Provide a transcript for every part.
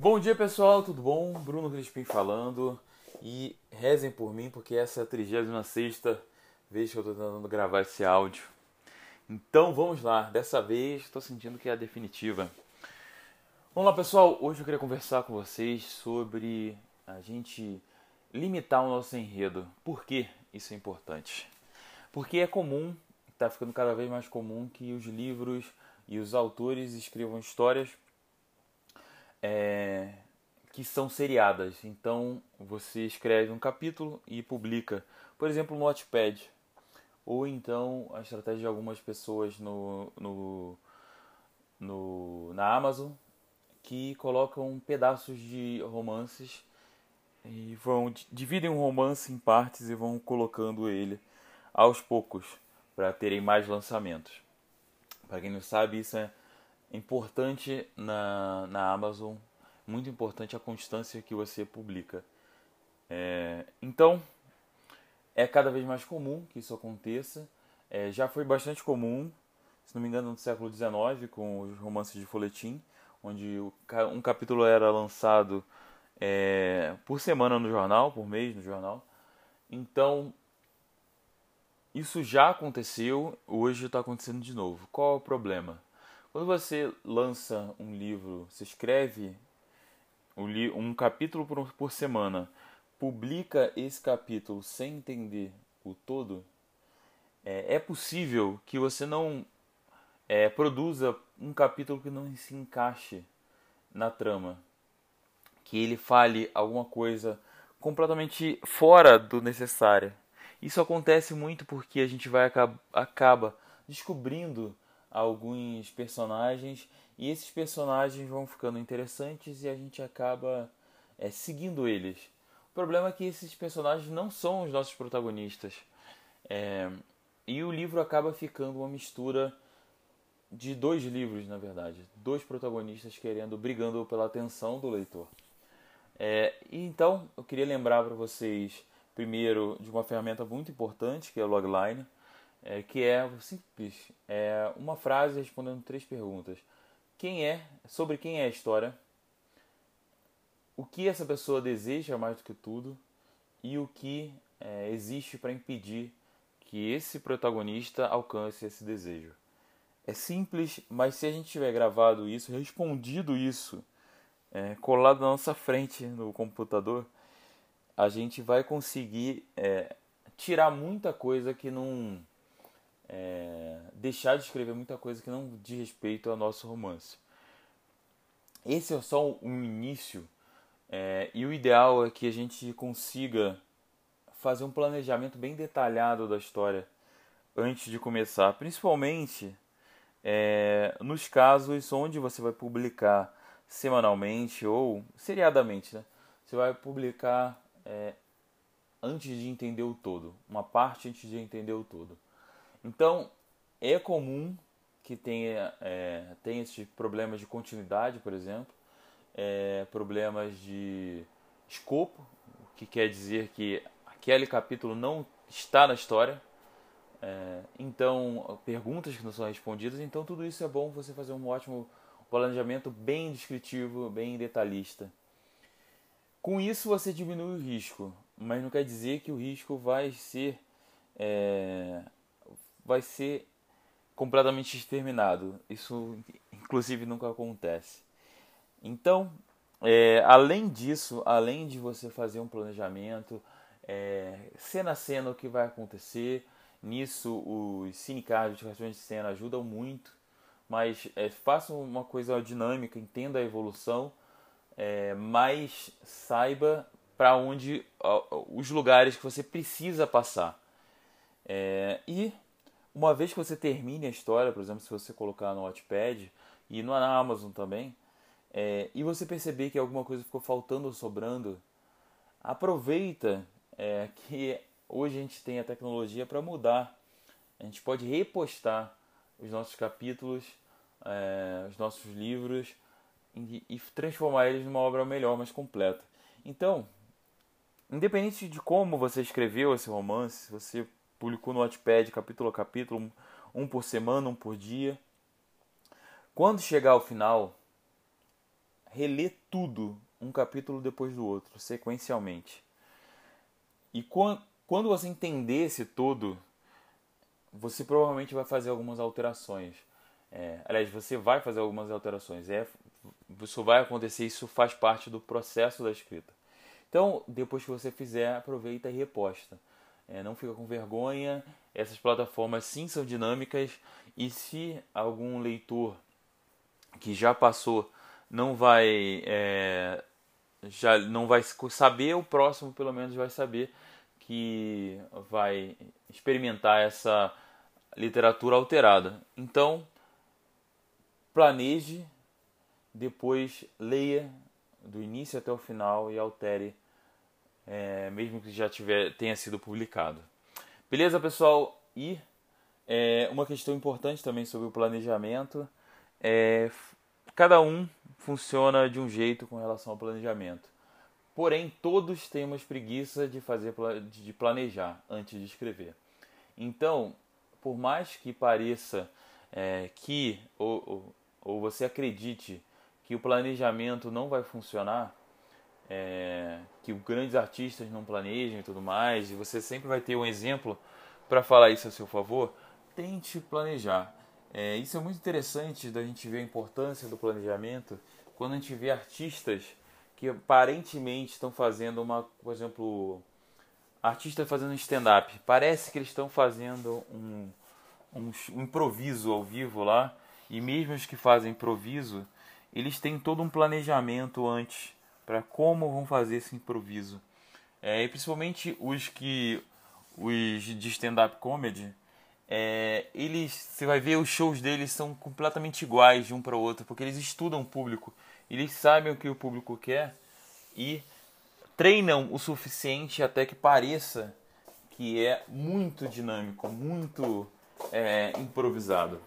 Bom dia pessoal, tudo bom? Bruno Crispim falando e rezem por mim porque essa é a 36 vez que eu estou tentando gravar esse áudio. Então vamos lá, dessa vez estou sentindo que é a definitiva. Vamos lá pessoal, hoje eu queria conversar com vocês sobre a gente limitar o nosso enredo. Por que isso é importante? Porque é comum, está ficando cada vez mais comum que os livros e os autores escrevam histórias é, que são seriadas. Então você escreve um capítulo e publica, por exemplo, no Notepad. Ou então a estratégia de algumas pessoas no, no, no, na Amazon que colocam pedaços de romances e vão dividem um romance em partes e vão colocando ele aos poucos para terem mais lançamentos. Para quem não sabe, isso é importante na, na Amazon, muito importante a constância que você publica. É, então, é cada vez mais comum que isso aconteça. É, já foi bastante comum, se não me engano, no século XIX, com os romances de folhetim, onde um capítulo era lançado é, por semana no jornal, por mês no jornal. Então, isso já aconteceu, hoje está acontecendo de novo. Qual é o problema? Quando você lança um livro, você escreve um capítulo por semana, publica esse capítulo sem entender o todo, é, é possível que você não é, produza um capítulo que não se encaixe na trama, que ele fale alguma coisa completamente fora do necessário. Isso acontece muito porque a gente vai acaba descobrindo alguns personagens e esses personagens vão ficando interessantes e a gente acaba é, seguindo eles. O problema é que esses personagens não são os nossos protagonistas é, e o livro acaba ficando uma mistura de dois livros, na verdade, dois protagonistas querendo, brigando pela atenção do leitor. É, e então eu queria lembrar para vocês primeiro de uma ferramenta muito importante que é o logline é, que é simples, é uma frase respondendo três perguntas. Quem é, sobre quem é a história, o que essa pessoa deseja mais do que tudo e o que é, existe para impedir que esse protagonista alcance esse desejo. É simples, mas se a gente tiver gravado isso, respondido isso, é, colado na nossa frente no computador, a gente vai conseguir é, tirar muita coisa que não é, deixar de escrever muita coisa que não diz respeito ao nosso romance. Esse é só um início é, e o ideal é que a gente consiga fazer um planejamento bem detalhado da história antes de começar, principalmente é, nos casos onde você vai publicar semanalmente ou seriadamente, né? Você vai publicar é, antes de entender o todo, uma parte antes de entender o todo. Então, é comum que tenha, é, tenha esses problemas de continuidade, por exemplo, é, problemas de escopo, o que quer dizer que aquele capítulo não está na história, é, então perguntas que não são respondidas, então tudo isso é bom você fazer um ótimo planejamento bem descritivo, bem detalhista. Com isso você diminui o risco, mas não quer dizer que o risco vai ser é, vai ser completamente exterminado. Isso, inclusive, nunca acontece. Então, é, além disso, além de você fazer um planejamento, é, cena a cena o que vai acontecer, nisso os cinecards, os cartões de cena ajudam muito, mas é, faça uma coisa dinâmica, entenda a evolução, é, mas saiba para onde os lugares que você precisa passar. É, e uma vez que você termine a história, por exemplo, se você colocar no Wattpad e no, Amazon também, é, e você perceber que alguma coisa ficou faltando ou sobrando, aproveita é, que hoje a gente tem a tecnologia para mudar. A gente pode repostar os nossos capítulos, é, os nossos livros e, e transformar eles numa obra melhor, mais completa. Então, independente de como você escreveu esse romance, se você publicou no Wattpad capítulo a capítulo, um por semana, um por dia. Quando chegar ao final, reler tudo, um capítulo depois do outro, sequencialmente. E quando você entender esse todo, você provavelmente vai fazer algumas alterações. É, aliás, você vai fazer algumas alterações. É, isso vai acontecer, isso faz parte do processo da escrita. Então, depois que você fizer, aproveita e reposta. É, não fica com vergonha. Essas plataformas sim são dinâmicas e se algum leitor que já passou não vai é, já não vai saber, o próximo pelo menos vai saber que vai experimentar essa literatura alterada. Então, planeje, depois leia do início até o final e altere, é, mesmo que já tiver, tenha sido publicado. Beleza, pessoal? E é, uma questão importante também sobre o planejamento é cada um funciona de um jeito com relação ao planejamento. Porém, todos temos preguiça de fazer de planejar antes de escrever. Então, por mais que pareça é, que ou, ou, ou, você acredite que o planejamento não vai funcionar, é, que grandes artistas não planejam e tudo mais, e você sempre vai ter um exemplo para falar isso a seu favor, tente planejar. É, isso é muito interessante da gente ver a importância do planejamento quando a gente vê artistas que aparentemente estão fazendo uma, por exemplo, artista fazendo stand-up. Parece que eles estão fazendo um, um, um, improviso ao vivo lá. E mesmo os que fazem improviso, eles têm todo um planejamento antes para como vão fazer esse improviso. É, e principalmente os que os de stand-up comedy, é, eles você vai ver os shows deles são completamente iguais de um para o outro, porque eles estudam o público, eles sabem o que o público quer e treinam o suficiente até que pareça que é muito dinâmico, muito é, improvisado.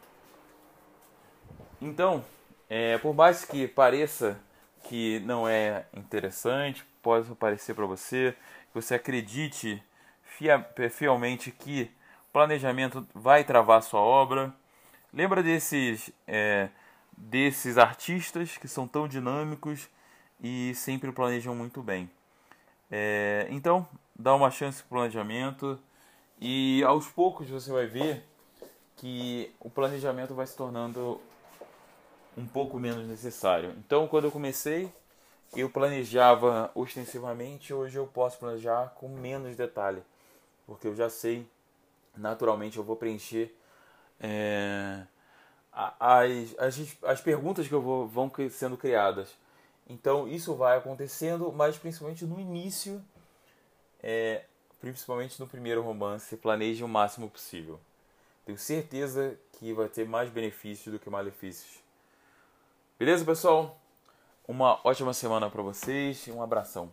Então, é, por mais que pareça que não é interessante, pode parecer para você, que você acredite fielmente que planejamento vai travar sua obra. Lembra desses, é, desses artistas que são tão dinâmicos e sempre planejam muito bem. É, então, dá uma chance para o planejamento e aos poucos você vai ver que o planejamento vai se tornando um pouco menos necessário. Então, quando eu comecei, eu planejava ostensivamente, hoje eu posso planejar com menos detalhe, porque eu já sei, naturalmente eu vou preencher é, as, as, as perguntas que eu vou, vão sendo criadas. Então isso vai acontecendo, mas principalmente no início, é, principalmente no primeiro romance, planeje o máximo possível. Tenho certeza que vai ter mais benefícios do que malefícios. Beleza, pessoal? Uma ótima semana para vocês e um abração.